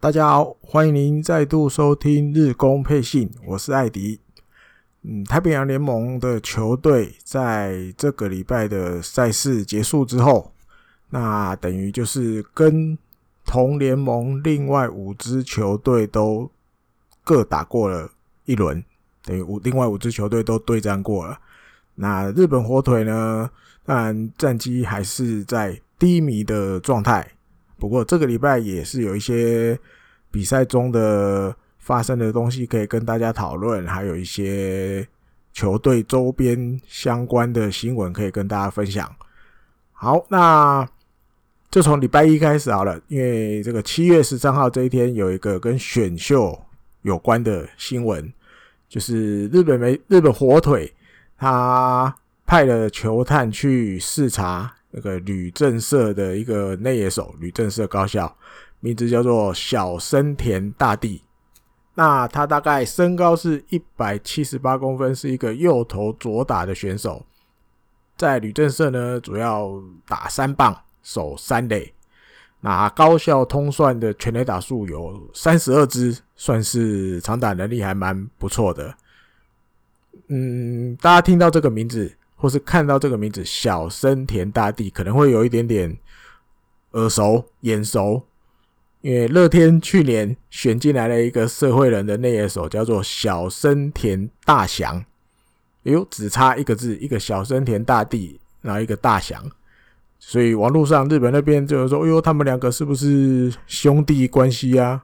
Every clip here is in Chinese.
大家好，欢迎您再度收听日工配信，我是艾迪。嗯，太平洋联盟的球队在这个礼拜的赛事结束之后，那等于就是跟同联盟另外五支球队都各打过了一轮，等于五另外五支球队都对战过了。那日本火腿呢，当然战绩还是在低迷的状态。不过这个礼拜也是有一些比赛中的发生的东西可以跟大家讨论，还有一些球队周边相关的新闻可以跟大家分享。好，那就从礼拜一开始好了，因为这个七月十三号这一天有一个跟选秀有关的新闻，就是日本媒日本火腿他派了球探去视察。那个吕正社的一个内野手，吕正社高校，名字叫做小森田大地。那他大概身高是一百七十八公分，是一个右投左打的选手。在旅政社呢，主要打三棒，守三垒。那高校通算的全垒打数有三十二支，算是长打能力还蛮不错的。嗯，大家听到这个名字。或是看到这个名字小森田大地，可能会有一点点耳熟眼熟，因为乐天去年选进来了一个社会人的内野手，叫做小森田大翔。哎呦，只差一个字，一个小森田大地，然后一个大翔，所以网络上日本那边就说：“哎呦，他们两个是不是兄弟关系啊？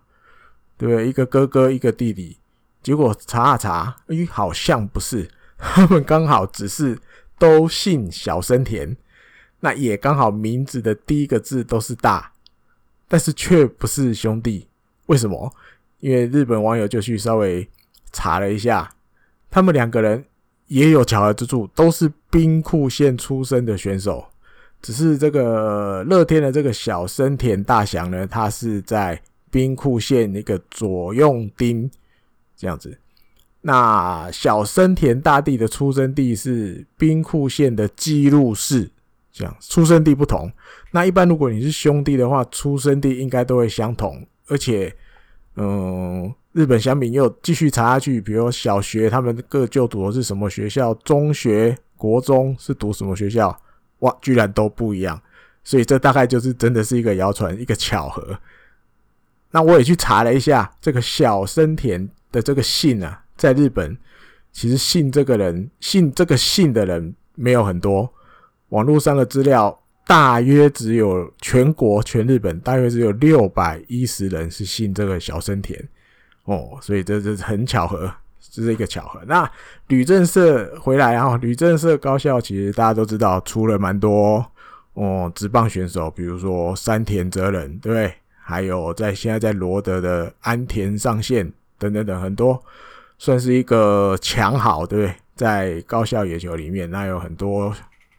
对不对？一个哥哥，一个弟弟。”结果查啊查，哎，好像不是，他们刚好只是。都姓小森田，那也刚好名字的第一个字都是大，但是却不是兄弟。为什么？因为日本网友就去稍微查了一下，他们两个人也有巧合之处，都是兵库县出生的选手，只是这个乐天的这个小森田大翔呢，他是在兵库县一个左用町这样子。那小森田大地的出生地是兵库县的姬路市，这样出生地不同。那一般如果你是兄弟的话，出生地应该都会相同。而且，嗯，日本乡民又继续查下去，比如小学他们各就读的是什么学校，中学、国中是读什么学校，哇，居然都不一样。所以这大概就是真的是一个谣传，一个巧合。那我也去查了一下这个小森田的这个姓啊。在日本，其实信这个人、信这个姓的人没有很多。网络上的资料大约只有全国全日本大约只有六百一十人是信这个小生田哦，所以这这是很巧合，这是一个巧合。那旅政社回来啊，旅政社高校其实大家都知道出了蛮多哦，职棒选手，比如说山田哲人，对不对？还有在现在在罗德的安田上线等等等很多。算是一个强好，对不对？在高校野球里面，那有很多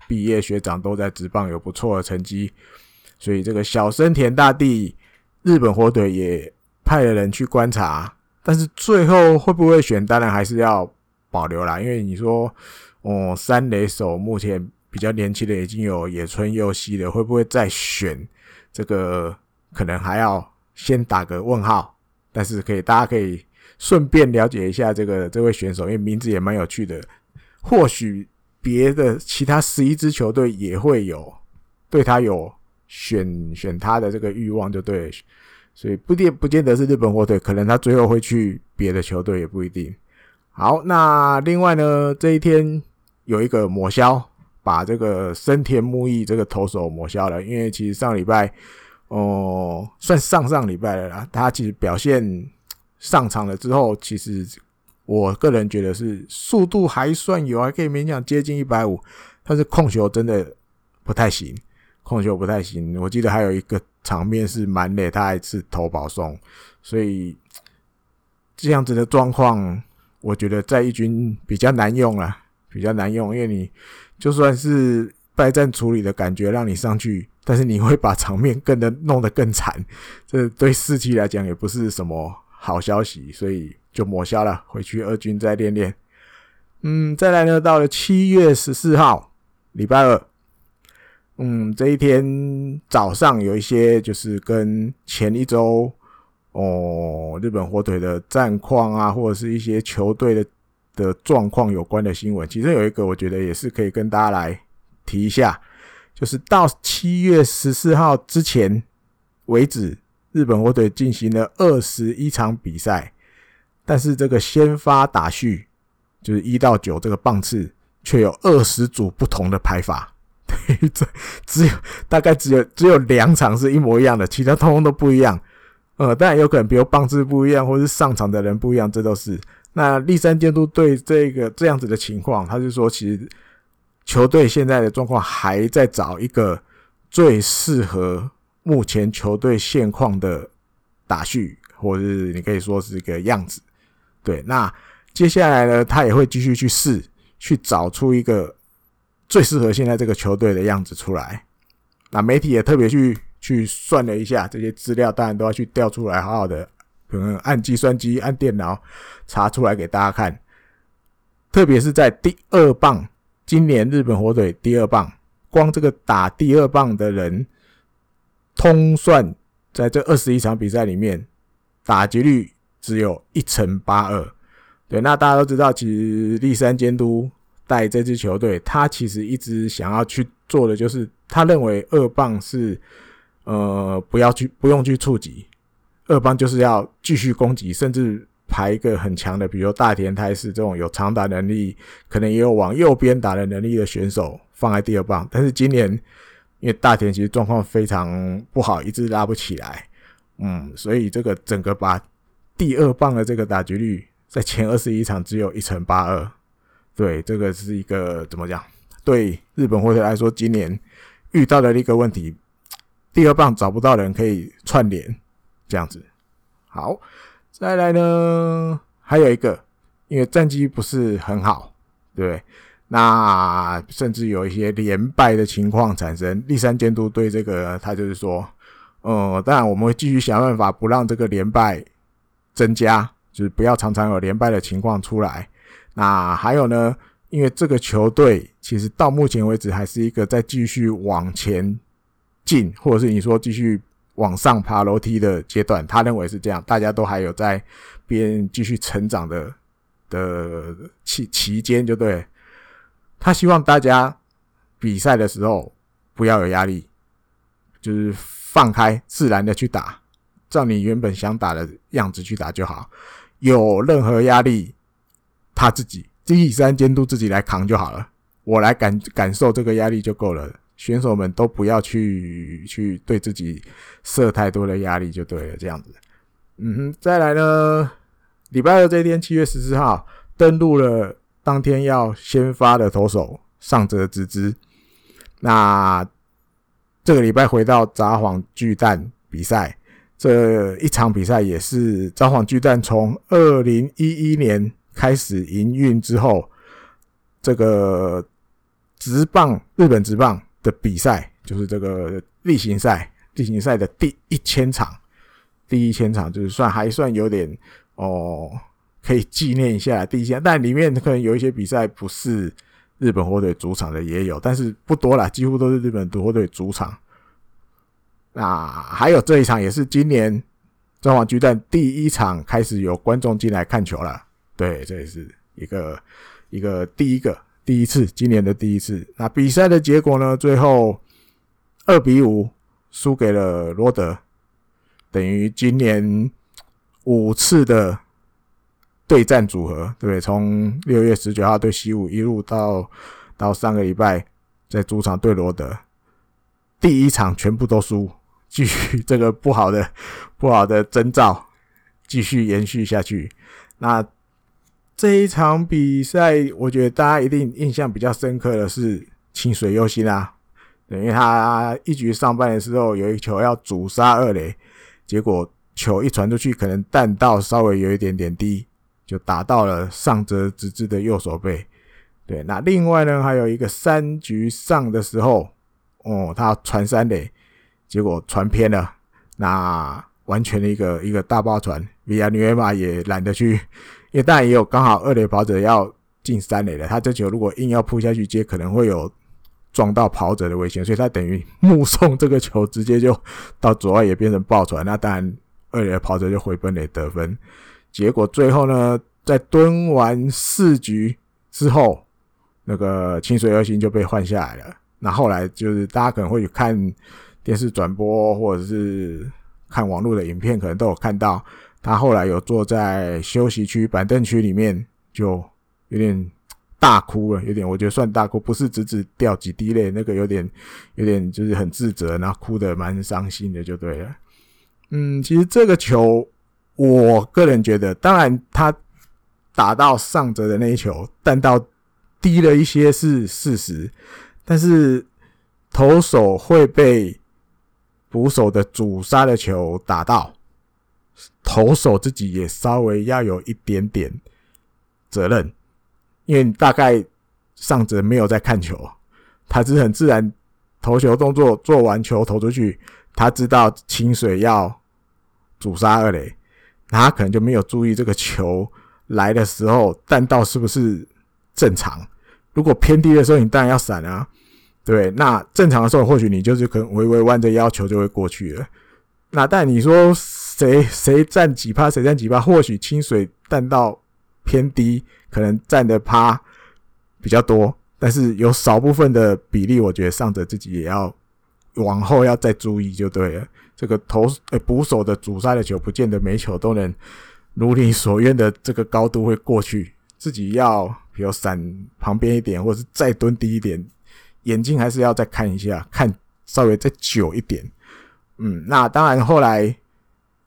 毕业学长都在职棒有不错的成绩，所以这个小森田大地，日本火腿也派了人去观察，但是最后会不会选，当然还是要保留啦。因为你说，哦，三垒手目前比较年轻的已经有野村佑希了，会不会再选？这个可能还要先打个问号，但是可以，大家可以。顺便了解一下这个这位选手，因为名字也蛮有趣的。或许别的其他十一支球队也会有对他有选选他的这个欲望，就对。所以不见不见得是日本火腿，可能他最后会去别的球队也不一定。好，那另外呢，这一天有一个抹消，把这个深田木义这个投手抹消了，因为其实上礼拜哦，算上上礼拜了啦，他其实表现。上场了之后，其实我个人觉得是速度还算有，还可以勉强接近一百五，但是控球真的不太行，控球不太行。我记得还有一个场面是满垒，他还是投保送，所以这样子的状况，我觉得在一军比较难用了，比较难用，因为你就算是败战处理的感觉让你上去，但是你会把场面更的弄得更惨，这对士气来讲也不是什么。好消息，所以就抹消了，回去二军再练练。嗯，再来呢，到了七月十四号，礼拜二。嗯，这一天早上有一些就是跟前一周哦，日本火腿的战况啊，或者是一些球队的的状况有关的新闻。其实有一个，我觉得也是可以跟大家来提一下，就是到七月十四号之前为止，日本火腿进行了二十一场比赛，但是这个先发打序就是一到九这个棒次，却有二十组不同的排法。对，这只有大概只有只有两场是一模一样的，其他通通都不一样。呃，当然有可能，比如棒次不一样，或是上场的人不一样，这都是。那立山监督对这个这样子的情况，他就说，其实球队现在的状况还在找一个最适合目前球队现况的打序，或者是你可以说是一个样子。对，那接下来呢，他也会继续去试，去找出一个最适合现在这个球队的样子出来。那媒体也特别去。去算了一下这些资料，当然都要去调出来，好好的，可能按计算机、按电脑查出来给大家看。特别是在第二棒，今年日本火腿第二棒，光这个打第二棒的人，通算在这二十一场比赛里面，打击率只有一成八二。对，那大家都知道，其实立山监督带这支球队，他其实一直想要去做的，就是他认为二棒是。呃，不要去，不用去触及二棒，就是要继续攻击，甚至排一个很强的，比如大田泰示这种有长打能力，可能也有往右边打的能力的选手放在第二棒。但是今年因为大田其实状况非常不好，一直拉不起来，嗯，所以这个整个把第二棒的这个打击率在前二十一场只有一成八二，对，这个是一个怎么讲？对日本或者来说，今年遇到的一个问题。第二棒找不到人可以串联，这样子。好，再来呢，还有一个，因为战绩不是很好，对？那甚至有一些连败的情况产生。栗山监督对这个，他就是说，呃，当然我们会继续想办法不让这个连败增加，就是不要常常有连败的情况出来。那还有呢，因为这个球队其实到目前为止还是一个在继续往前。进，或者是你说继续往上爬楼梯的阶段，他认为是这样，大家都还有在边继续成长的的期期间，就对。他希望大家比赛的时候不要有压力，就是放开自然的去打，照你原本想打的样子去打就好。有任何压力，他自己第三监督自己来扛就好了，我来感感受这个压力就够了。选手们都不要去去对自己设太多的压力就对了，这样子。嗯哼，再来呢，礼拜二这一天，七月十四号登录了当天要先发的投手上泽直之。那这个礼拜回到札幌巨蛋比赛，这一场比赛也是札幌巨蛋从二零一一年开始营运之后，这个直棒日本直棒。的比赛就是这个例行赛，例行赛的第一千场，第一千场就是算还算有点哦，可以纪念一下第一千，但里面可能有一些比赛不是日本火腿主场的也有，但是不多啦，几乎都是日本火腿主场。那还有这一场也是今年札幌巨蛋第一场开始有观众进来看球了，对，这也是一个一个第一个。第一次，今年的第一次。那比赛的结果呢？最后二比五输给了罗德，等于今年五次的对战组合，对不对？从六月十九号对西武一路到到上个礼拜在主场对罗德，第一场全部都输，继续这个不好的不好的征兆继续延续下去。那。这一场比赛，我觉得大家一定印象比较深刻的是清水优心啊，因为他一局上半的时候有一球要阻杀二垒，结果球一传出去，可能弹道稍微有一点点低，就打到了上泽直之的右手背。对，那另外呢，还有一个三局上的时候，哦，他传三垒，结果传偏了，那完全的一个一个大爆传，比亚女马也懒得去。因为当然也有刚好二垒跑者要进三垒了，他这球如果硬要扑下去接，可能会有撞到跑者的危险，所以他等于目送这个球直接就到左外野变成爆传。那当然二垒跑者就回本垒得分。结果最后呢，在蹲完四局之后，那个清水二心就被换下来了。那后来就是大家可能会去看电视转播，或者是看网络的影片，可能都有看到他后来有坐在休息区板凳区里面，就有点。大哭了，有点，我觉得算大哭，不是只只掉几滴泪，那个有点，有点就是很自责，然后哭的蛮伤心的，就对了。嗯，其实这个球，我个人觉得，当然他打到上泽的那一球，弹到低了一些是事实，但是投手会被捕手的主杀的球打到，投手自己也稍微要有一点点责任。因为大概上泽没有在看球，他只是很自然投球动作做完球投出去，他知道清水要主杀二垒，那他可能就没有注意这个球来的时候弹道是不是正常。如果偏低的时候，你当然要闪啊，对。那正常的时候，或许你就是可能微微弯着腰球就会过去了。那但你说谁 谁占几趴，谁占几趴，或许清水弹道偏低。可能占的趴比较多，但是有少部分的比例，我觉得上者自己也要往后要再注意就对了。这个投呃捕手的阻塞的球，不见得每球都能如你所愿的这个高度会过去，自己要比如闪旁边一点，或者是再蹲低一点，眼睛还是要再看一下，看稍微再久一点。嗯，那当然后来。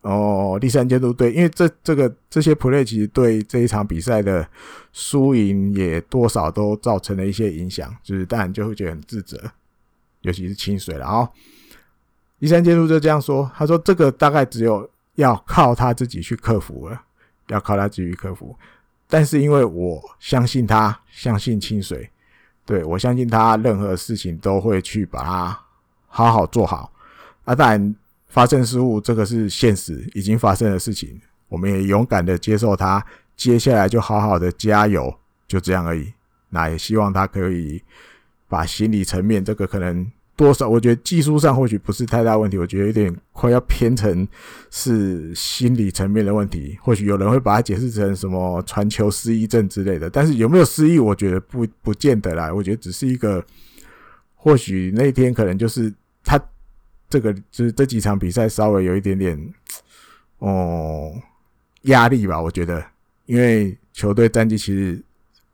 哦，第三监督对，因为这这个这些 play 其实对这一场比赛的输赢也多少都造成了一些影响，就是当然就会觉得很自责，尤其是清水了啊。医生监督就这样说，他说这个大概只有要靠他自己去克服了，要靠他自己去克服。但是因为我相信他，相信清水，对，我相信他任何事情都会去把它好好做好。啊，当然。发生失误，这个是现实，已经发生的事情，我们也勇敢的接受它。接下来就好好的加油，就这样而已。那也希望他可以把心理层面这个可能多少，我觉得技术上或许不是太大问题，我觉得有点快要偏成是心理层面的问题。或许有人会把它解释成什么传球失忆症之类的，但是有没有失忆，我觉得不不见得啦。我觉得只是一个，或许那天可能就是他。这个就是这几场比赛稍微有一点点哦压力吧，我觉得，因为球队战绩其实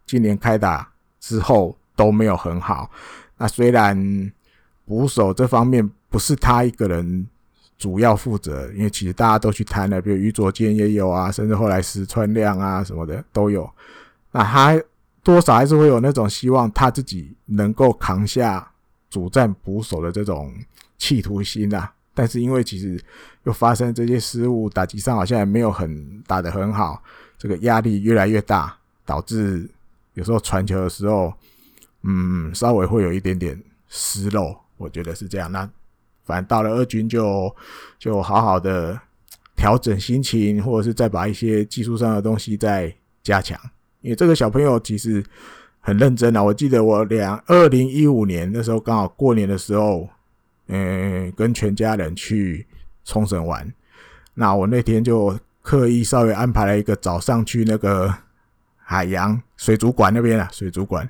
今年开打之后都没有很好。那虽然 捕手这方面不是他一个人主要负责，因为其实大家都去谈了，比如于左健也有啊，甚至后来石川亮啊什么的都有。那他多少还是会有那种希望他自己能够扛下主战捕手的这种。企图心呐，但是因为其实又发生这些失误，打击上好像也没有很打得很好，这个压力越来越大，导致有时候传球的时候，嗯，稍微会有一点点失漏，我觉得是这样。那反正到了二军就就好好的调整心情，或者是再把一些技术上的东西再加强，因为这个小朋友其实很认真啊。我记得我两二零一五年那时候刚好过年的时候。嗯，跟全家人去冲绳玩，那我那天就刻意稍微安排了一个早上去那个海洋水族馆那边啊，水族馆。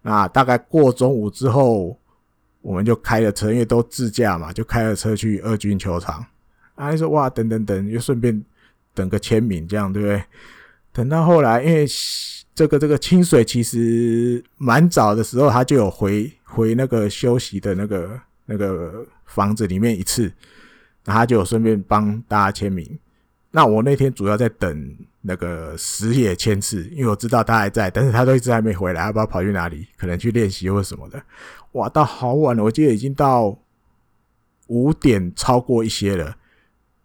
那大概过中午之后，我们就开了车，因为都自驾嘛，就开了车去二军球场。啊，说哇，等等等，又顺便等个签名，这样对不对？等到后来，因为这个这个清水其实蛮早的时候，他就有回回那个休息的那个。那个房子里面一次，他就顺便帮大家签名。那我那天主要在等那个石野签字，因为我知道他还在，但是他都一直还没回来，他不知道跑去哪里，可能去练习或什么的。哇，到好晚了，我记得已经到五点超过一些了。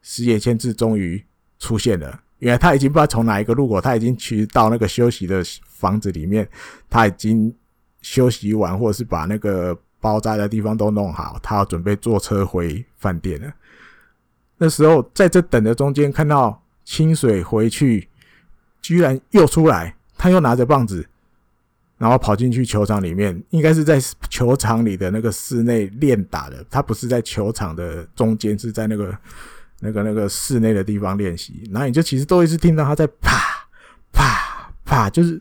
石野签字终于出现了，原来他已经不知道从哪一个路口，他已经去到那个休息的房子里面，他已经休息完，或者是把那个。包扎的地方都弄好，他要准备坐车回饭店了。那时候在这等的中间，看到清水回去，居然又出来，他又拿着棒子，然后跑进去球场里面，应该是在球场里的那个室内练打的。他不是在球场的中间，是在那个那个那个室内的地方练习，然后你就其实都一直听到他在啪啪啪，就是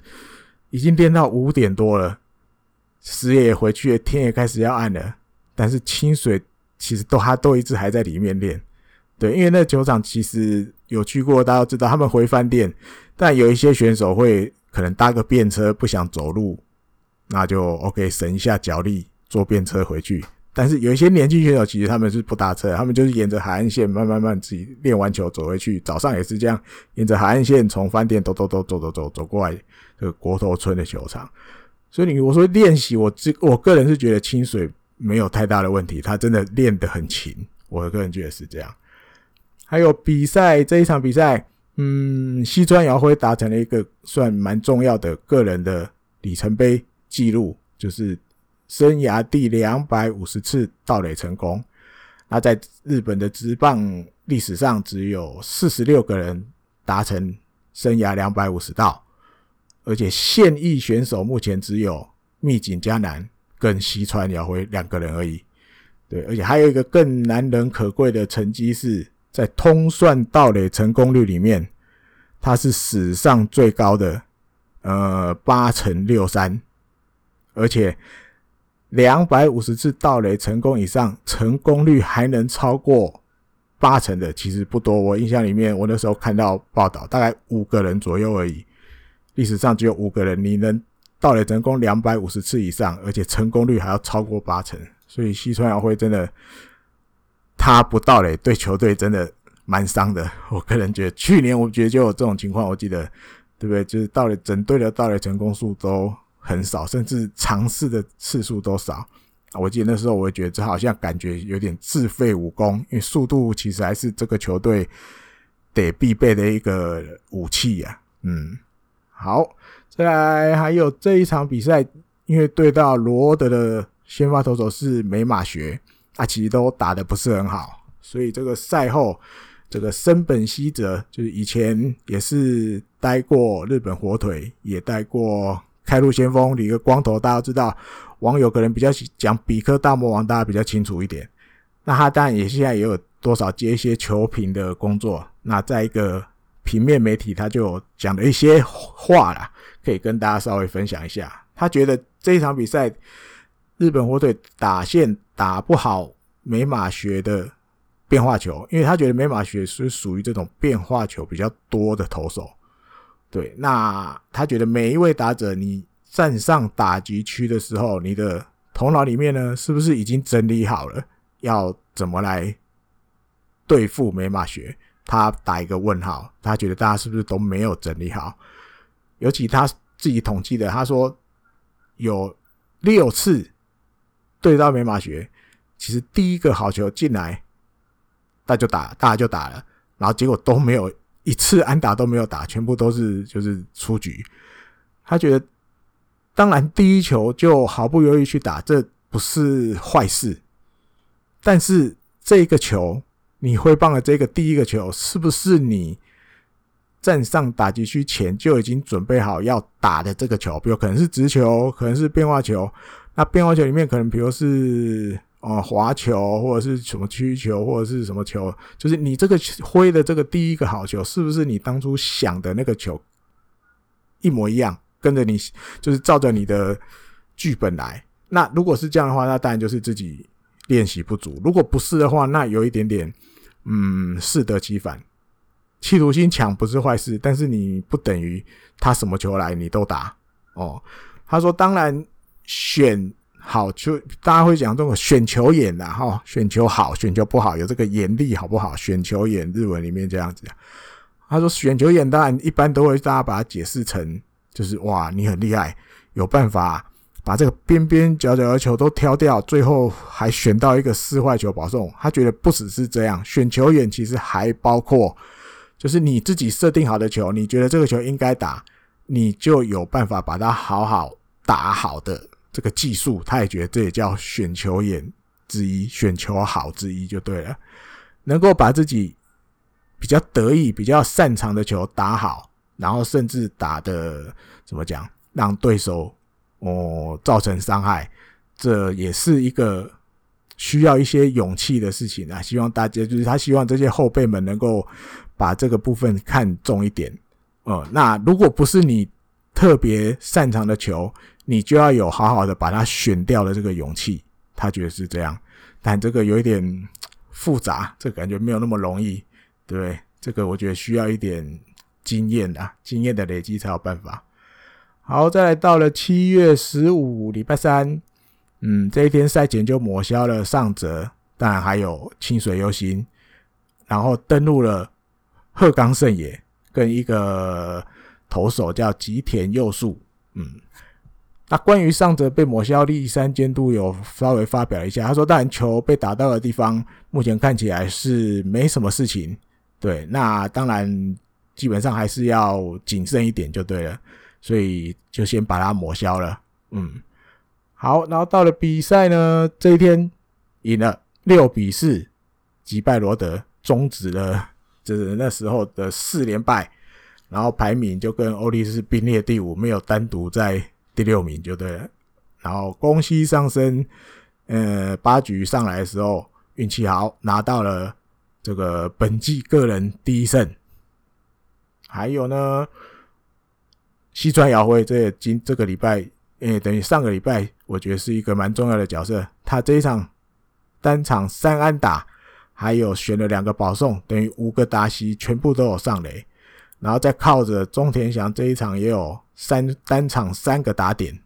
已经练到五点多了，时也回去，天也开始要暗了，但是清水其实都他都一直还在里面练，对，因为那球场其实有去过，大家都知道他们回饭店，但有一些选手会可能搭个便车不想走路，那就 OK 省一下脚力，坐便车回去。但是有一些年轻选手，其实他们是不搭车，他们就是沿着海岸线慢慢慢自己练完球走回去。早上也是这样，沿着海岸线从饭店走走走走走走走过来这个国头村的球场。所以你我说练习，我这我个人是觉得清水没有太大的问题，他真的练得很勤。我个人觉得是这样。还有比赛这一场比赛，嗯，西川遥辉达成了一个算蛮重要的个人的里程碑记录，就是。生涯第两百五十次盗垒成功，那在日本的职棒历史上，只有四十六个人达成生涯两百五十盗，而且现役选手目前只有密井嘉男跟西川遥辉两个人而已。对，而且还有一个更难能可贵的成绩，是在通算盗垒成功率里面，他是史上最高的，呃，八成六三，而且。两百五十次盗垒成功以上，成功率还能超过八成的，其实不多。我印象里面，我那时候看到报道，大概五个人左右而已。历史上只有五个人，你能盗垒成功两百五十次以上，而且成功率还要超过八成。所以西川遥辉真的，他不到垒对球队真的蛮伤的。我个人觉得，去年我觉得就有这种情况，我记得对不对？就是到垒整队的到垒成功数都。很少，甚至尝试的次数都少。我记得那时候，我会觉得这好像感觉有点自废武功，因为速度其实还是这个球队得必备的一个武器呀。嗯，好，再来还有这一场比赛，因为对到罗德的先发投手是美马学，他其实都打得不是很好，所以这个赛后，这个森本希哲就是以前也是待过日本火腿，也待过。开路先锋，理个光头，大家都知道。网友可能比较讲比克大魔王，大家比较清楚一点。那他当然也现在也有多少接一些球评的工作。那在一个平面媒体，他就讲了一些话啦，可以跟大家稍微分享一下。他觉得这一场比赛，日本火腿打线打不好美马学的变化球，因为他觉得美马学是属于这种变化球比较多的投手。对，那他觉得每一位打者，你站上打击区的时候，你的头脑里面呢，是不是已经整理好了要怎么来对付美马学？他打一个问号，他觉得大家是不是都没有整理好？尤其他自己统计的，他说有六次对到美马学，其实第一个好球进来，大家就打，大家就打了，然后结果都没有。一次安打都没有打，全部都是就是出局。他觉得，当然第一球就毫不犹豫去打，这不是坏事。但是这个球，你挥棒的这个第一个球，是不是你站上打击区前就已经准备好要打的这个球？比如可能是直球，可能是变化球。那变化球里面可能，比如是。哦，滑球或者是什么曲球或者是什么球，就是你这个挥的这个第一个好球，是不是你当初想的那个球一模一样？跟着你就是照着你的剧本来。那如果是这样的话，那当然就是自己练习不足。如果不是的话，那有一点点嗯适得其反。企图心强不是坏事，但是你不等于他什么球来你都打哦。他说，当然选。好，就大家会讲这种选球眼呐，哈，选球好，选球不好，有这个眼力好不好？选球眼，日文里面这样子。他说选球眼，当然一般都会大家把它解释成，就是哇，你很厉害，有办法把这个边边角角的球都挑掉，最后还选到一个四坏球保送。他觉得不只是这样，选球眼其实还包括，就是你自己设定好的球，你觉得这个球应该打，你就有办法把它好好打好的。这个技术，他也觉得这也叫选球眼之一，选球好之一就对了。能够把自己比较得意、比较擅长的球打好，然后甚至打得怎么讲，让对手哦造成伤害，这也是一个需要一些勇气的事情啊。希望大家就是他希望这些后辈们能够把这个部分看重一点。呃，那如果不是你特别擅长的球，你就要有好好的把它选掉的这个勇气。他觉得是这样，但这个有一点复杂，这感觉没有那么容易，对？这个我觉得需要一点经验的，经验的累积才有办法。好，再来到了七月十五礼拜三，嗯，这一天赛前就抹消了上泽，当然还有清水优心，然后登录了鹤冈胜也跟一个投手叫吉田佑树，嗯，那关于上泽被抹消，立山监督有稍微发表一下，他说，当然球被打到的地方，目前看起来是没什么事情，对，那当然基本上还是要谨慎一点就对了。所以就先把它抹消了，嗯，好，然后到了比赛呢，这一天赢了六比四击败罗德，终止了就是那时候的四连败，然后排名就跟欧力士并列第五，没有单独在第六名就对了。然后恭喜上升，呃，八局上来的时候运气好，拿到了这个本季个人第一胜。还有呢。西川遥辉，这今这个礼拜，诶、等于上个礼拜，我觉得是一个蛮重要的角色。他这一场单场三安打，还有选了两个保送，等于五个打席全部都有上垒，然后再靠着中田翔这一场也有三单场三个打点。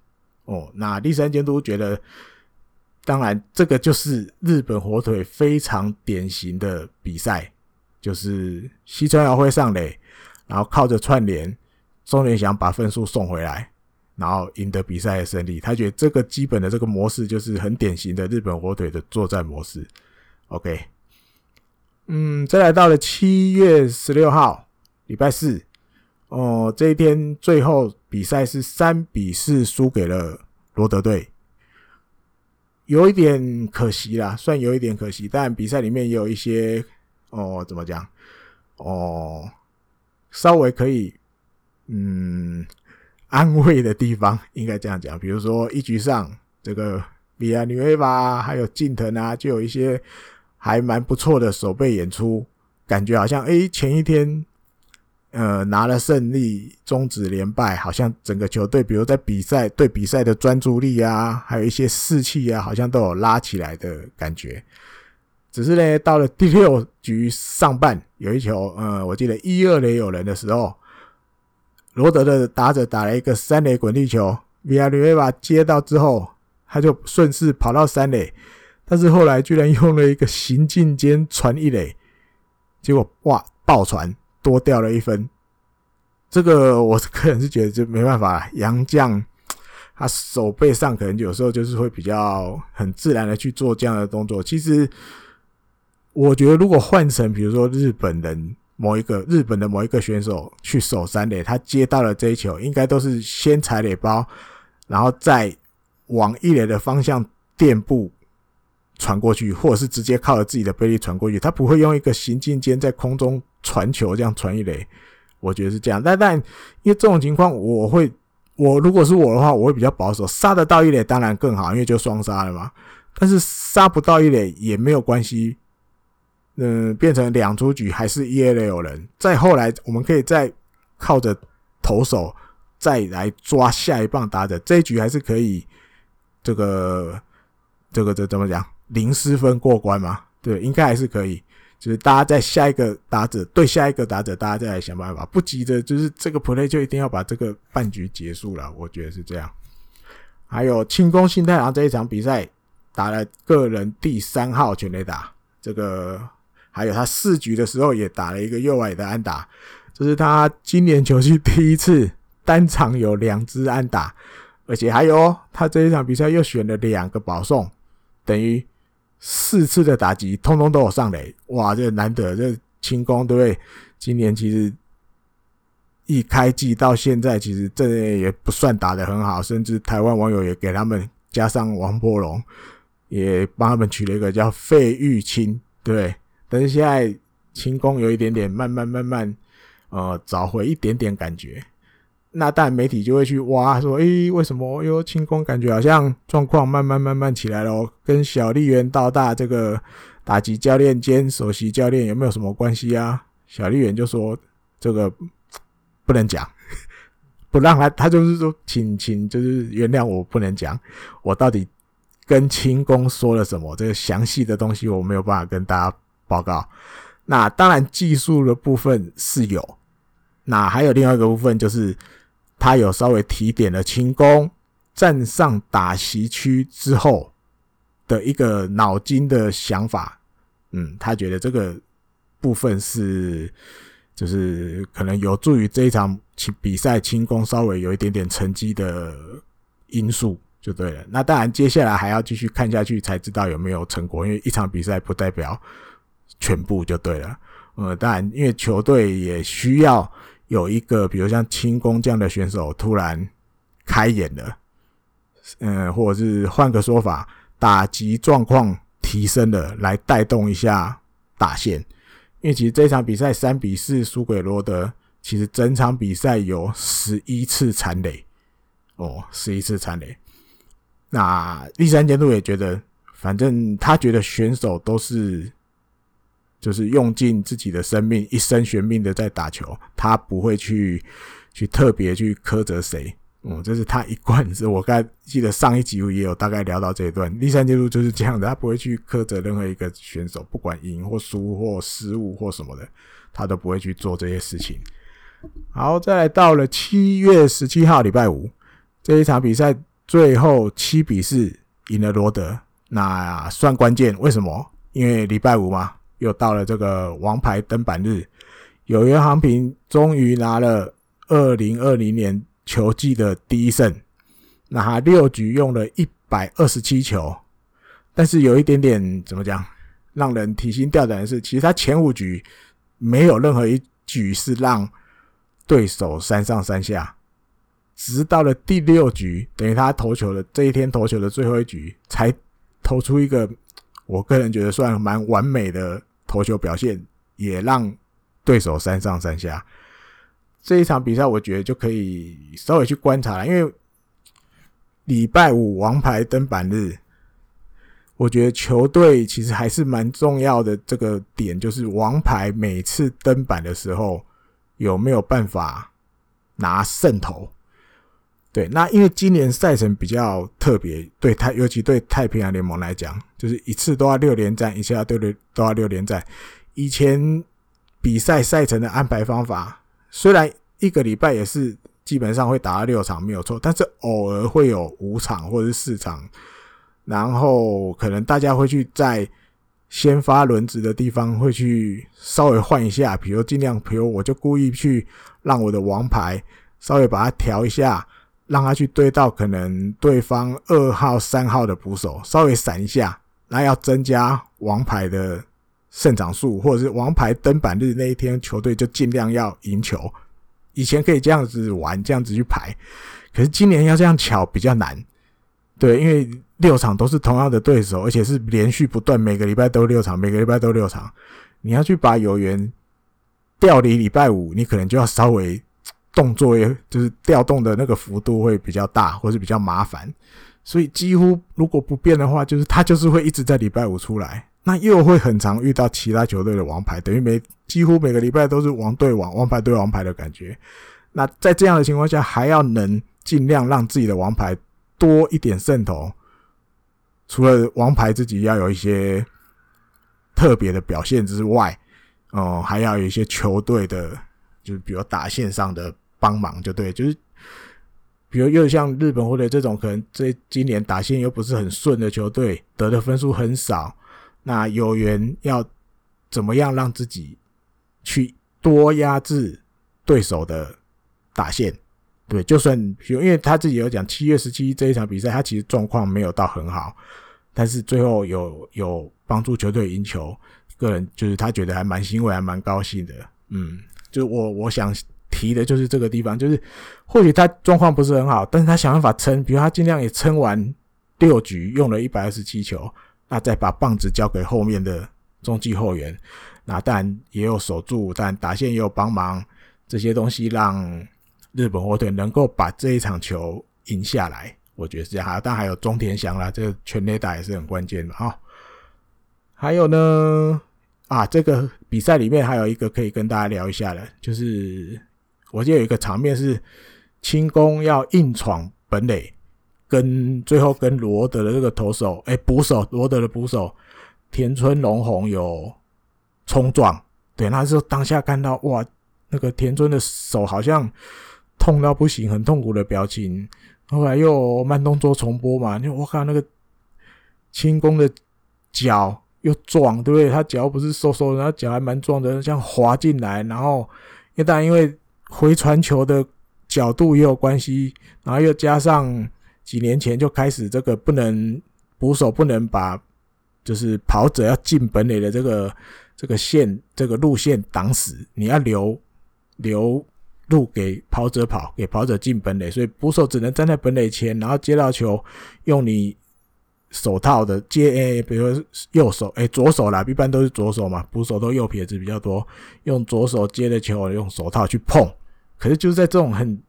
哦，那立山监督觉得，当然这个就是日本火腿非常典型的比赛，就是西川遥辉上垒，然后靠着串联。中田翔把分数送回来，然后赢得比赛的胜利。他觉得这个基本的这个模式就是很典型的日本火腿的作战模式。OK，嗯，再来到了七月十六号，礼拜四，哦，这一天最后比赛是三比四输给了罗德队，有一点可惜啦，算有一点可惜。但比赛里面也有一些哦，怎么讲？哦，稍微可以。嗯，安慰的地方 应该这样讲，比如说一局上这个比亚纽埃吧，还有近藤啊，就有一些还蛮不错的守备演出，感觉好像诶、前一天呃拿了胜利，终止连败，好像整个球队，比如在比赛对比赛的专注力啊，还有一些士气啊，好像都有拉起来的感觉。只是呢，到了第六局上半有一球，呃，我记得一二垒有人的时候。罗德的打者打了一个三垒滚地球，维亚纽瓦接到之后，他就顺势跑到三垒，但是后来居然用了一个行进间传一垒，结果哇爆传多掉了一分。这个我个人是觉得就没办法，杨绛他手背上可能有时候就是会比较很自然的去做这样的动作。其实我觉得如果换成比如说日本人。某一个日本的某一个选手去守三垒，他接到了这一球，应该都是先踩垒包，然后再往一垒的方向垫步传过去，或者是直接靠着自己的背力传过去。他不会用一个行进间在空中传球这样传一垒，我觉得是这样。但但因为这种情况，我会我如果是我的话，我会比较保守，杀得到一垒当然更好，因为就双杀了嘛。但是杀不到一垒也没有关系。嗯，变成两出局还是一垒有人。再后来，我们可以再靠着投手再来抓下一棒打者，这一局还是可以。这个这个这怎么讲？零失分过关嘛？对，应该还是可以。就是大家在下一个打者对下一个打者，大家再来想办法，不急着就是这个 play 就一定要把这个半局结束了。我觉得是这样。还有庆功信太郎这一场比赛打了个人第三号全垒打，这个。还有他四局的时候也打了一个右外的安打，这是他今年球季第一次单场有两支安打，而且还有他这一场比赛又选了两个保送，等于四次的打击通通都有上垒，哇，这难得这轻功对不对？今年其实一开季到现在，其实这也不算打得很好，甚至台湾网友也给他们加上王柏融，也帮他们取了一个叫费玉清，对？但是现在轻功有一点点慢慢慢慢，呃，找回一点点感觉。那当然媒体就会去挖，说，诶、欸，为什么哟清宫感觉好像状况慢慢慢慢起来了，跟小笠原道大这个打击教练兼首席教练有没有什么关系啊？小笠原就说这个不能讲。不让他，他就是说，请请，就是原谅我不能讲，我到底跟清宫说了什么？这个详细的东西我没有办法跟大家报告。那当然，技术的部分是有，那还有另外一个部分，就是他有稍微提点了轻功站上打席区之后的一个脑筋的想法。嗯，他觉得这个部分是。就是可能有助于这一场比赛，轻功稍微有一点点成绩的因素就对了。那当然，接下来还要继续看下去才知道有没有成果，因为一场比赛不代表全部就对了。呃，当然，因为球队也需要有一个，比如像轻功这样的选手突然开眼了，嗯、或者是换个说法，打击状况提升了，来带动一下打线。因为其实这场比赛三比四输给罗德，其实整场比赛有十一次残垒，哦，十一次残垒。那栗山监督也觉得，反正他觉得选手都是，就是用尽自己的生命、一生悬命的在打球，他不会去去特别去苛责谁。嗯，这是他一贯，是我刚记得上一集也有大概聊到这一段。第三阶段就是这样的，他不会去苛责任何一个选手，不管赢或输或失误或什么的，他都不会去做这些事情。好，再到了七月十七号礼拜五这一场比赛，最后七比四赢了罗德，那算关键。为什么？因为礼拜五嘛，又到了这个王牌登板日，有缘航平终于拿了二零二零年。球季的第一胜，那他六局用了一百二十七球，但是有一点点怎么讲，让人提心吊胆的是，其实他前五局没有任何一局是让对手三上三下，直到了第六局，等于他投球的这一天投球的最后一局，才投出一个我个人觉得算蛮完美的投球表现，也让对手三上三下。这一场比赛，我觉得就可以稍微去观察了，因为礼拜五王牌登板日，我觉得球队其实还是蛮重要的。这个点就是王牌每次登板的时候有没有办法拿胜投？对，那因为今年赛程比较特别，对太尤其对太平洋联盟来讲，就是一次都要六连战，一次要对对都要六连战。以前比赛赛程的安排方法。虽然一个礼拜也是基本上会打到六场没有错，但是偶尔会有五场或者是四场，然后可能大家会去在先发轮值的地方会去稍微换一下，比如尽量，比如我就故意去让我的王牌稍微把它调一下，让他去对到可能对方二号、三号的捕手，稍微闪一下，那要增加王牌的。胜场数，或者是王牌登板日那一天，球队就尽量要赢球。以前可以这样子玩，这样子去排，可是今年要这样巧比较难。对，因为六场都是同样的对手，而且是连续不断，每个礼拜都六场，每个礼拜都六场。你要去把有缘调离礼拜五，你可能就要稍微动作也，就是调动的那个幅度会比较大，或是比较麻烦。所以几乎如果不变的话，就是他就是会一直在礼拜五出来。那又会很常遇到其他球队的王牌，等于每几乎每个礼拜都是王对王、王牌对王牌的感觉。那在这样的情况下，还要能尽量让自己的王牌多一点渗透，除了王牌自己要有一些特别的表现之外，哦，还要有一些球队的，就是比如打线上的帮忙，就对，就是比如又像日本或者这种可能这今年打线又不是很顺的球队，得的分数很少。那有缘要怎么样让自己去多压制对手的打线？对，就算因为他自己有讲，七月十七这一场比赛，他其实状况没有到很好，但是最后有有帮助球队赢球，个人就是他觉得还蛮欣慰，还蛮高兴的。嗯，就我我想提的就是这个地方，就是或许他状况不是很好，但是他想办法撑，比如他尽量也撑完六局，用了一百二十七球。那再把棒子交给后面的中继后援，那当然也有守住，但打线也有帮忙，这些东西让日本火腿能够把这一场球赢下来，我觉得是这样。当然还有中田翔啦，这个全垒打也是很关键的哈。还有呢，啊，这个比赛里面还有一个可以跟大家聊一下的，就是我记得有一个场面是清宫要硬闯本垒，跟最后跟罗德的这个投手，哎，捕手罗德的捕手田村龙宏有冲撞，对，那时候当下看到哇，那个田村的手好像。痛到不行，很痛苦的表情。后来又慢动作重播嘛，就我靠那个清宫的脚又撞，对不对？他脚不是瘦瘦的，他脚还蛮壮的，这样滑进来。然后，因为当然因为回传球的角度也有关系，然后又加上几年前就开始这个不能捕手不能把就是跑者要进本垒的这个这个线这个路线挡死，你要留留。路给跑者跑，给跑者进本垒，所以捕手只能站在本垒前，然后接到球，用你手套的接，诶、比如说右手，诶、左手啦，一般都是左手嘛，捕手都右撇子比较多，用左手接的球，用手套去碰。可是就是在这种很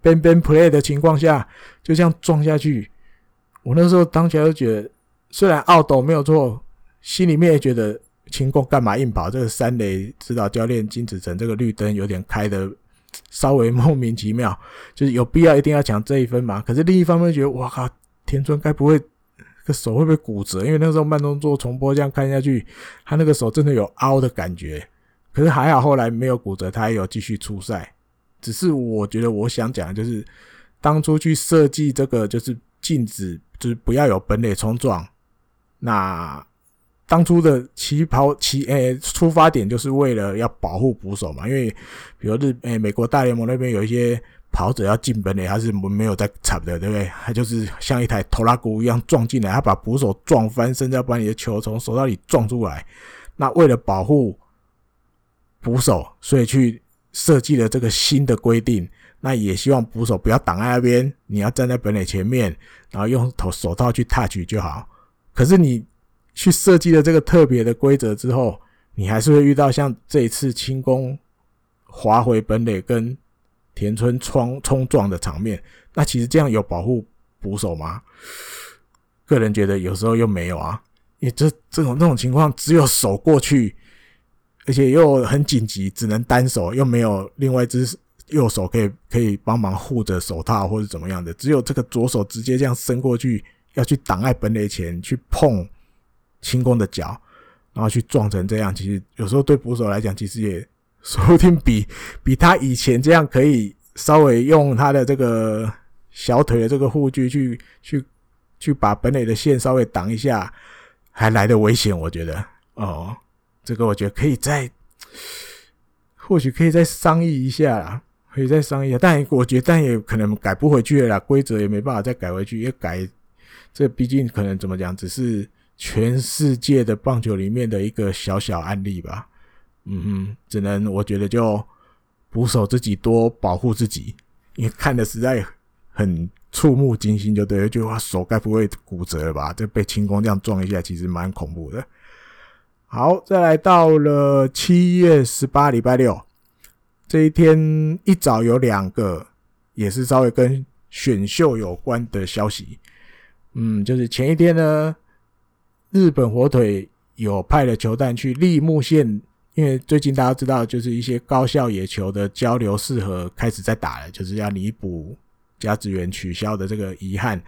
边边 play 的情况下，就这样撞下去，我那时候当下就觉得，虽然奥斗没有错，心里面也觉得清宫干嘛硬跑？这个三垒指导教练金子成这个绿灯有点开的。稍微莫名其妙，就是有必要一定要抢这一分嘛？可是另一方面觉得，哇靠，田村该不会个手会不会骨折？因为那时候慢动作重播这样看下去，他那个手真的有凹的感觉。可是还好后来没有骨折，他还有继续出赛。只是我觉得我想讲的就是，当初去设计这个就是禁止，就是不要有本垒冲撞，那。当初的起跑起诶、出发点就是为了要保护捕手嘛，因为比如日诶、美国大联盟那边有一些跑者要进本垒，他是没有在插的，对不对？他就是像一台拖拉机一样撞进来，他把捕手撞翻，甚至要把你的球从手套里撞出来。那为了保护捕手，所以去设计了这个新的规定。那也希望捕手不要挡在那边，你要站在本垒前面，然后用头手套去 touch 就好。可是你。去设计了这个特别的规则之后，你还是会遇到像这一次清宫滑回本垒跟田村冲冲撞的场面。那其实这样有保护捕手吗？个人觉得有时候又没有啊。因为这这种这种情况，只有手过去，而且又很紧急，只能单手，又没有另外一只右手可以可以帮忙护着手套或者怎么样的，只有这个左手直接这样伸过去，要去挡在本垒前去碰。轻功的脚，然后去撞成这样，其实有时候对捕手来讲，其实也说不定比 比他以前这样可以稍微用他的这个小腿的这个护具去去去把本垒的线稍微挡一下，还来的危险。我觉得哦，这个我觉得可以再或许可以再商议一下啦，可以再商议一下。但我觉得但也可能改不回去了啦，规则也没办法再改回去，也改这毕竟可能怎么讲，只是。全世界的棒球里面的一个小小案例吧，嗯哼，只能我觉得就捕手自己多保护自己，因为看的实在很触目惊心，就对，就哇手该不会骨折了吧？这被清宫这样撞一下，其实蛮恐怖的。好，再来到了七月十八礼拜六这一天一早有两个也是稍微跟选秀有关的消息，嗯，就是前一天呢。日本火腿有派了球探去立木县，因为最近大家知道，就是一些高校野球的交流适合开始在打了，就是要弥补甲子园取消的这个遗憾。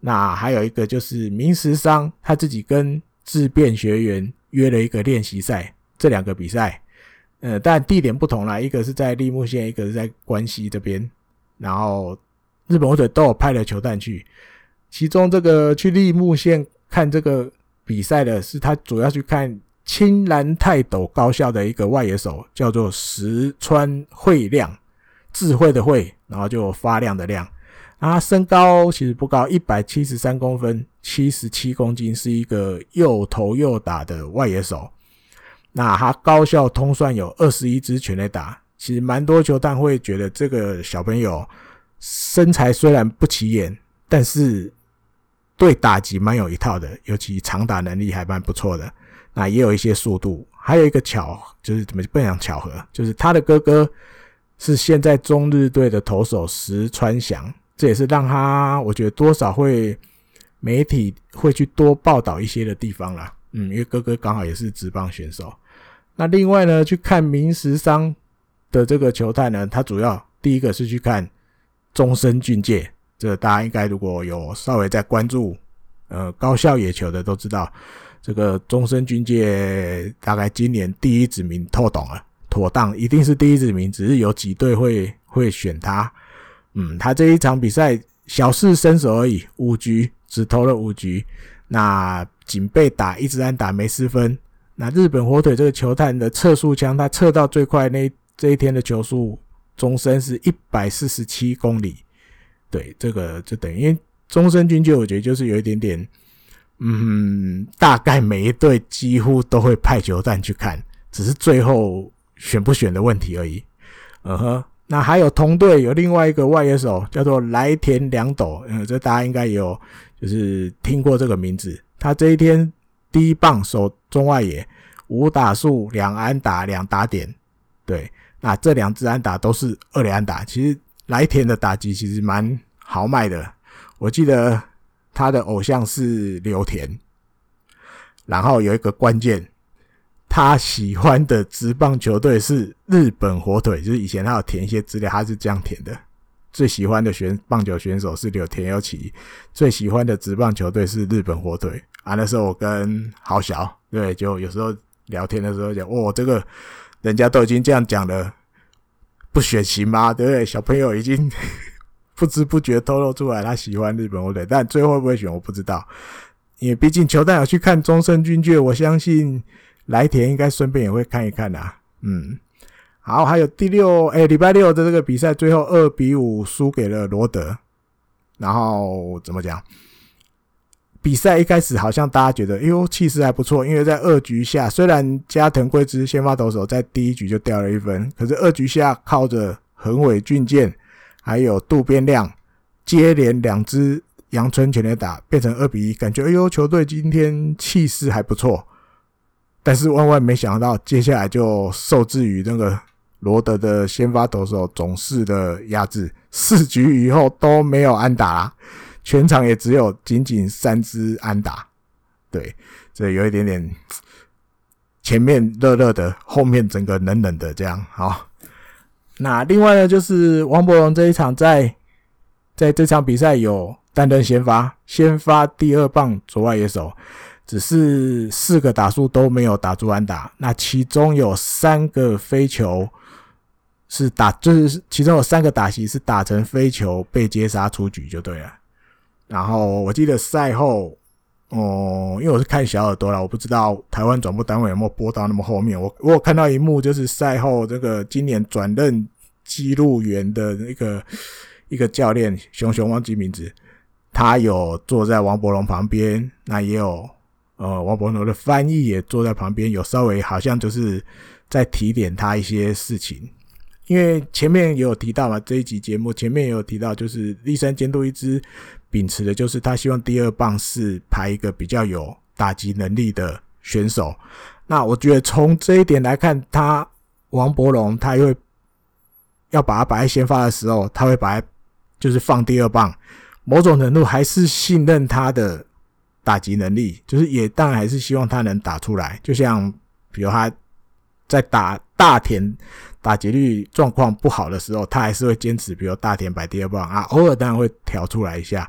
那还有一个就是明石商他自己跟自辩学员约了一个练习赛，这两个比赛，呃，但地点不同啦，一个是在栃木县，一个是在关西这边。然后日本火腿都有派了球探去，其中这个去栃木县看这个。比赛的是他主要去看青蓝泰斗高校的一个外野手，叫做石川惠亮，智慧的慧，然后就发亮的亮。啊身高其实不高，一百七十三公分，七十七公斤，是一个又投又打的外野手。那他高校通算有二十一支全垒打，其实蛮多球探会觉得这个小朋友身材虽然不起眼，但是。对打击蛮有一套的，尤其长打能力还蛮不错的。那也有一些速度，还有一个巧，就是怎么不讲巧合，就是他的哥哥是现在中日队的投手石川翔，这也是让他我觉得多少会媒体会去多报道一些的地方啦。嗯，因为哥哥刚好也是职棒选手。那另外呢，去看明石商的这个球探呢，他主要第一个是去看中森俊介，这大家应该如果有稍微在关注呃高校野球的都知道，这个中森俊介大概今年第一指名透懂了，妥当一定是第一指名，只是有几队会会选他。嗯，他这一场比赛小试身手而已，五局只投了五局，那仅被打一支安打没失分。那日本火腿这个球探的测速枪，他测到最快那这一天的球速，中森是一百四十七公里。对，这个就等于，因为中身军就，我觉得就是有一点点，嗯，大概每一队几乎都会派球探去看，只是最后选不选的问题而已。嗯哼，那还有同队有另外一个外野手叫做来田良斗，嗯，这大家应该有就是听过这个名字，他这一天。第一棒守中外野，五打数两安打两打点，对，那这两支安打都是二垒安打。其实来田的打击其实蛮豪迈的，我记得他的偶像是刘田，然后有一个关键，他喜欢的职棒球队是日本火腿，就是以前他有填一些资料，他是这样填的。最喜欢的选棒球选手是柳田优起，最喜欢的职棒球队是日本火腿啊。那时候我跟豪小对，就有时候聊天的时候讲，哦，这个人家都已经这样讲了，不选行吗？对不对？小朋友已经 不知不觉透露出来他喜欢日本火腿，但最后会不会选我不知道，因为毕竟球探有去看中森俊介，我相信来田应该顺便也会看一看呐，嗯。好，还有第六，哎、礼拜六的这个比赛，最后二比五输给了罗德。然后怎么讲？比赛一开始好像大家觉得，哎呦，气势还不错，因为在二局下，虽然加藤贵之先发投手在第一局就掉了一分，可是二局下靠着横尾俊健还有渡边亮接连两支阳春全垒打，变成二比一，感觉哎呦，球队今天气势还不错。但是万万没想到，接下来就受制于那个。罗德的先发投手总是的压制，四局以后都没有安打，全场也只有仅仅三支安打。对，这有一点点前面热热的，后面整个冷冷的这样。好，那另外呢，就是王柏融这一场在在这场比赛有担任先发，先发第二棒左外野手，只是四个打数都没有打住安打，那其中有三个飞球。是打，就是其中有三个打席是打成飞球被接杀出局就对了。然后我记得赛后，哦、因为我是看小耳朵啦，我不知道台湾转播单位有没有播到那么后面。我我有看到一幕，就是赛后这个今年转任记录员的那个一个教练，熊熊忘记名字，他有坐在王柏融旁边，那也有呃王柏融的翻译也坐在旁边，有稍微好像就是在提点他一些事情。因为前面也有提到嘛，这一集节目前面也有提到，就是立山监督一直秉持的就是他希望第二棒是排一个比较有打击能力的选手。那我觉得从这一点来看，他王柏融他会要把他摆在先发的时候，他会把就是放第二棒，某种程度还是信任他的打击能力，就是也当然还是希望他能打出来。就像比如他在打大田。打击率状况不好的时候，他还是会坚持，比如大田摆第二棒啊，偶尔当然会调出来一下。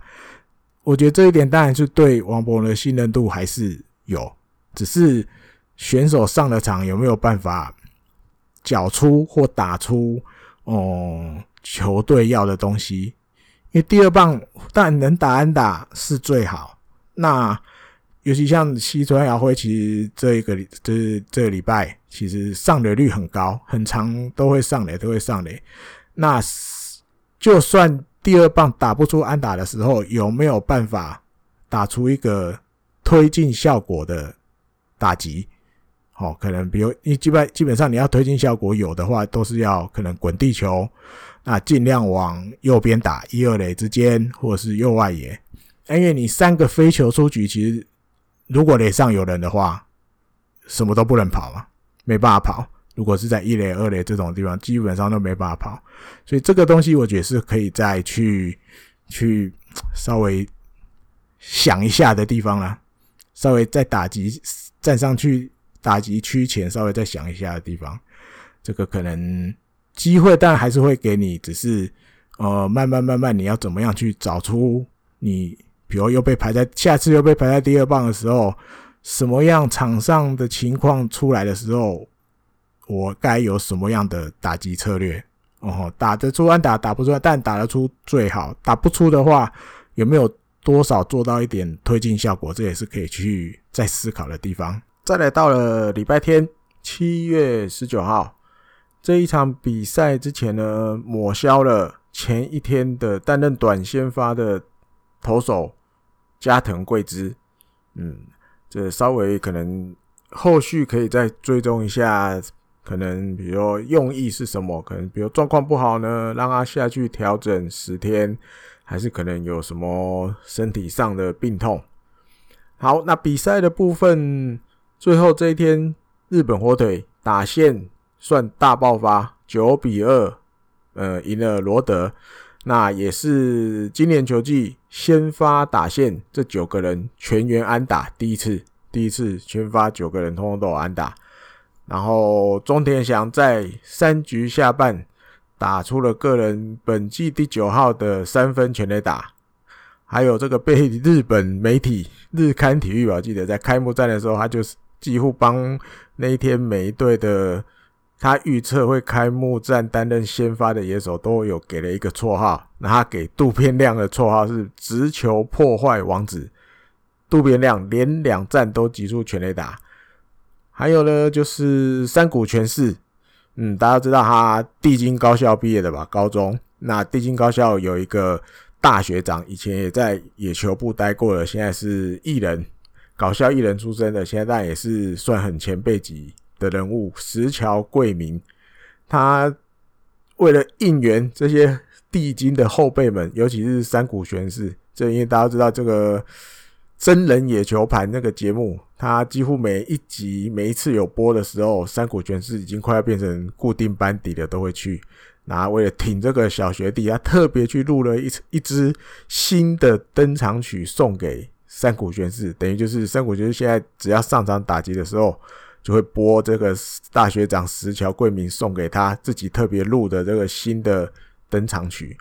我觉得这一点当然是对王博文的信任度还是有，只是选手上了场有没有办法缴出或打出哦、球队要的东西？因为第二棒但能打安打是最好。那尤其像西川遥辉，其实这一个就是这个礼拜。其实上垒率很高，很长都会上垒，都会上垒。那就算第二棒打不出安打的时候，有没有办法打出一个推进效果的打击？哦，可能比如你基本基本上你要推进效果有的话，都是要可能滚地球，那尽量往右边打，一二垒之间或者是右外野。因为你三个飞球出局，其实如果垒上有人的话，什么都不能跑嘛。没办法跑，如果是在一垒、二垒这种地方，基本上都没办法跑。所以这个东西我觉得是可以再去去稍微想一下的地方啦，稍微在打击站上去打击区前稍微再想一下的地方，这个可能机会但还是会给你，只是呃慢慢慢慢你要怎么样去找出你，比如又被排在下次又被排在第二棒的时候。什么样场上的情况出来的时候，我该有什么样的打击策略？哦，打得出安打，打不出来，但打得出最好。打不出的话，有没有多少做到一点推进效果？这也是可以去再思考的地方。再来到了礼拜天，七月十九号这一场比赛之前呢，抹消了前一天的担任短先发的投手加藤贵之，嗯。这稍微可能后续可以再追踪一下，可能比如用意是什么？可能比如状况不好呢，让他下去调整十天，还是可能有什么身体上的病痛？好，那比赛的部分，最后这一天，日本火腿打线算大爆发，九比二，呃，赢了罗德。那也是今年球季先发打线这九个人全员安打，第一次，第一次先发九个人通通都有安打。然后中田翔在三局下半打出了个人本季第九号的三分全垒打，还有这个被日本媒体日刊体育吧，记得在开幕战的时候，他就是几乎帮那一天每一队的。他预测会开幕战担任先发的野手都有给了一个绰号，那他给渡边亮的绰号是“直球破坏王子”。渡边亮连两战都击出全垒打，还有呢，就是山谷全是，嗯，大家知道他帝京高校毕业的吧？高中，那帝京高校有一个大学长，以前也在野球部待过了，现在是艺人，搞笑艺人出身的，现在当然也是算很前辈级。的人物石桥贵明，他为了应援这些帝京的后辈们，尤其是山谷玄士，这因为大家知道这个真人野球盘那个节目，他几乎每一集每一次有播的时候，山谷玄士已经快要变成固定班底了，都会去。那为了挺这个小学弟，他特别去录了一一支新的登场曲送给山谷玄士，等于就是山谷玄士现在只要上场打击的时候。就会播这个大学长石桥贵明送给他自己特别录的这个新的登场曲。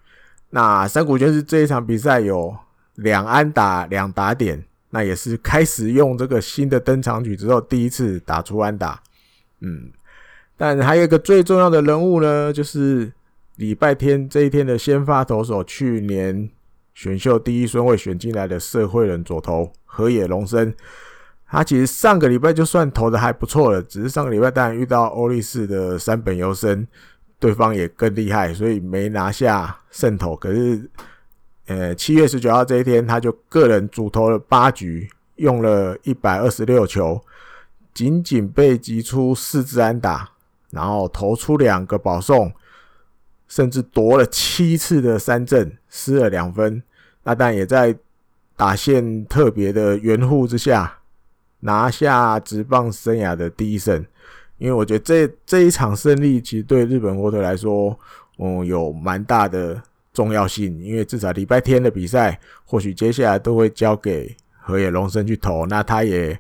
那山谷玄士这一场比赛有两安打两打点，那也是开始用这个新的登场曲之后第一次打出安打。嗯，但还有一个最重要的人物呢，就是礼拜天这一天的先发投手，去年选秀第一顺位选进来的社会人左投河野龙生。他其实上个礼拜就算投的还不错了，只是上个礼拜当然遇到欧力士的山本优生，对方也更厉害，所以没拿下胜投。可是，呃，七月十九号这一天，他就个人主投了八局，用了一百二十六球，仅仅被击出四支安打，然后投出两个保送，甚至夺了七次的三振，失了两分。那但也在打线特别的援护之下。拿下职棒生涯的第一胜，因为我觉得这这一场胜利其实对日本火腿来说，嗯，有蛮大的重要性。因为至少礼拜天的比赛，或许接下来都会交给河野龙生去投，那他也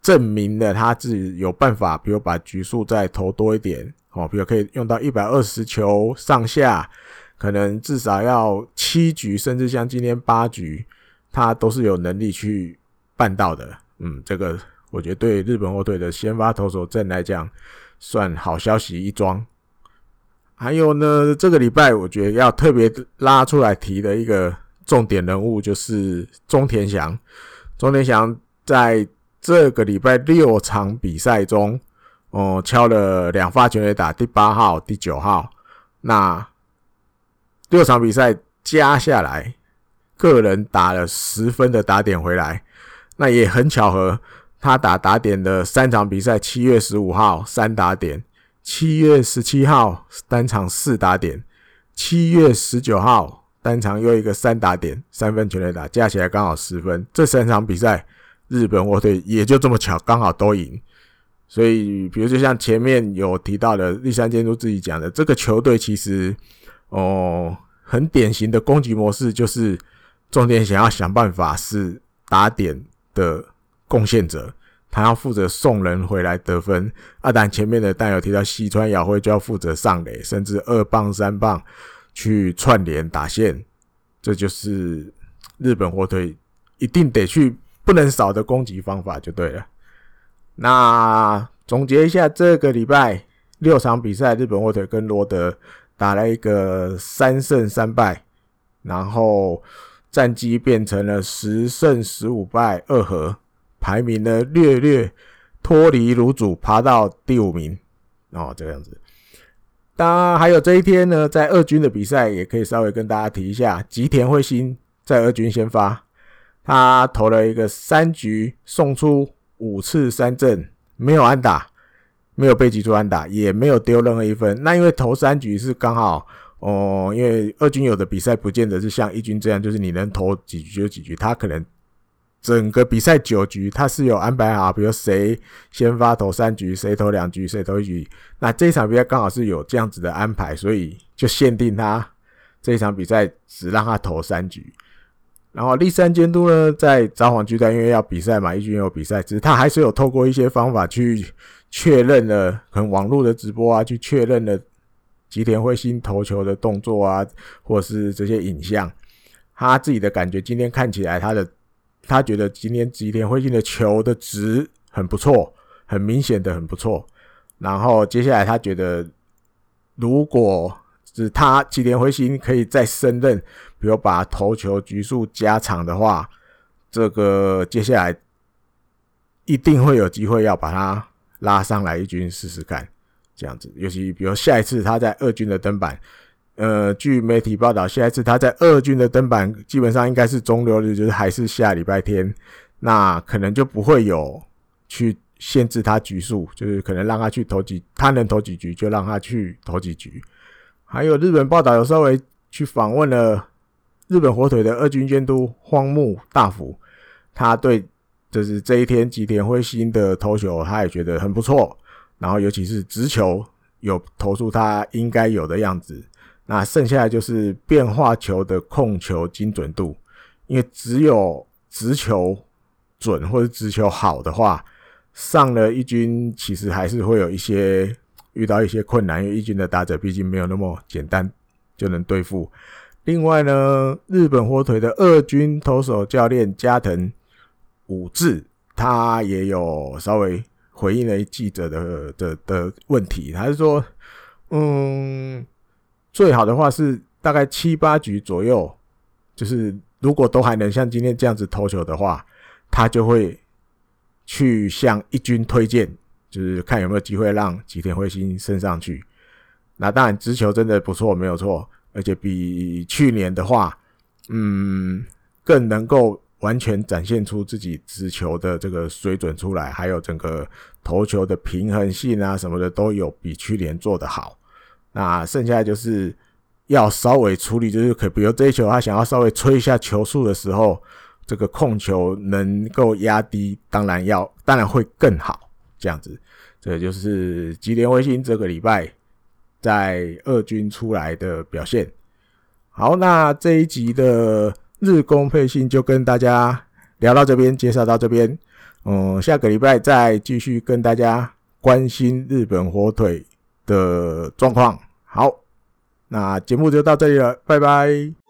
证明了他自己有办法，比如把局数再投多一点，哦，比如可以用到一百二十球上下，可能至少要七局，甚至像今天八局，他都是有能力去办到的。嗯，这个我觉得对日本火腿的先发投手阵来讲，算好消息一桩。还有呢，这个礼拜我觉得要特别拉出来提的一个重点人物就是中田翔。中田翔在这个礼拜六场比赛中，哦，敲了两发全垒打，第八号、第九号。那六场比赛加下来，个人打了十分的打点回来。那也很巧合，他打打点的三场比赛，七月十五号三打点，七月十七号单场四打点，七月十九号单场又一个三打点，三分全垒打，加起来刚好十分。这三场比赛，日本火腿也就这么巧，刚好都赢。所以，比如就像前面有提到的，立山监督自己讲的，这个球队其实哦，很典型的攻击模式就是重点想要想办法是打点的贡献者，他要负责送人回来得分。阿、啊、但前面的但有提到西川遥辉就要负责上垒，甚至二棒三棒去串联打线，这就是日本火腿一定得去不能少的攻击方法就对了。那总结一下，这个礼拜六场比赛，日本火腿跟罗德打了一个三胜三败，然后战绩变成了十胜十五败二和，排名呢略略脱离芦主，爬到第五名哦，这个样子。当然还有这一天呢，在二军的比赛也可以稍微跟大家提一下，吉田辉星在二军先发，他投了一个三局送出。五次三振，没有安打，没有被击出安打，也没有丢任何一分。那因为投三局是刚好哦，因为二军有的比赛不见得是像一军这样，就是你能投几局就几局。他可能整个比赛九局，他是有安排好，比如谁先发投三局，谁投两局，谁投一局。那这一场比赛刚好是有这样子的安排，所以就限定他这一场比赛只让他投三局。然后立三监督呢，在札幌巨蛋，因为要比赛嘛，一军有比赛，只是他还是有透过一些方法去确认了，可能网络的直播啊，去确认了吉田辉星投球的动作啊，或是这些影像，他自己的感觉，今天看起来他的，他觉得今天吉田辉星的球的值很不错，很明显的很不错。然后接下来他觉得，如果是他吉田辉星可以再升任，比如把投球局数加长的话，这个接下来一定会有机会要把他拉上来一军试试看，这样子。尤其比如下一次他在二军的登板，呃，据媒体报道，下一次他在二军的登板基本上应该是中六日，就是还是下礼拜天，那可能就不会有去限制他局数，就是可能让他去投几，他能投几局就让他去投几局。还有日本报道有稍微去访问了日本火腿的二军监督荒木大辅，他对就是这一天吉田辉星的投球，他也觉得很不错。然后尤其是直球有投出他应该有的样子。那剩下的就是变化球的控球精准度，因为只有直球准或者直球好的话，上了一军其实还是会有一些。遇到一些困难，因为一军的打者毕竟没有那么简单就能对付。另外呢，日本火腿的二军投手教练加藤武志，他也有稍微回应了记者的的的问题。他是说，嗯，最好的话是大概七八局左右，就是如果都还能像今天这样子投球的话，他就会去向一军推荐。就是看有没有机会让吉田辉星升上去。那当然，直球真的不错，没有错，而且比去年的话，嗯，更能够完全展现出自己直球的这个水准出来，还有整个投球的平衡性啊什么的都有比去年做得好。那剩下就是要稍微处理，就是可比如这一球他想要稍微吹一下球速的时候，这个控球能够压低，当然要，当然会更好。这样子，这就是吉田辉星这个礼拜在二军出来的表现。好，那这一集的日工配信就跟大家聊到这边，介绍到这边。嗯，下个礼拜再继续跟大家关心日本火腿的状况。好，那节目就到这里了，拜拜。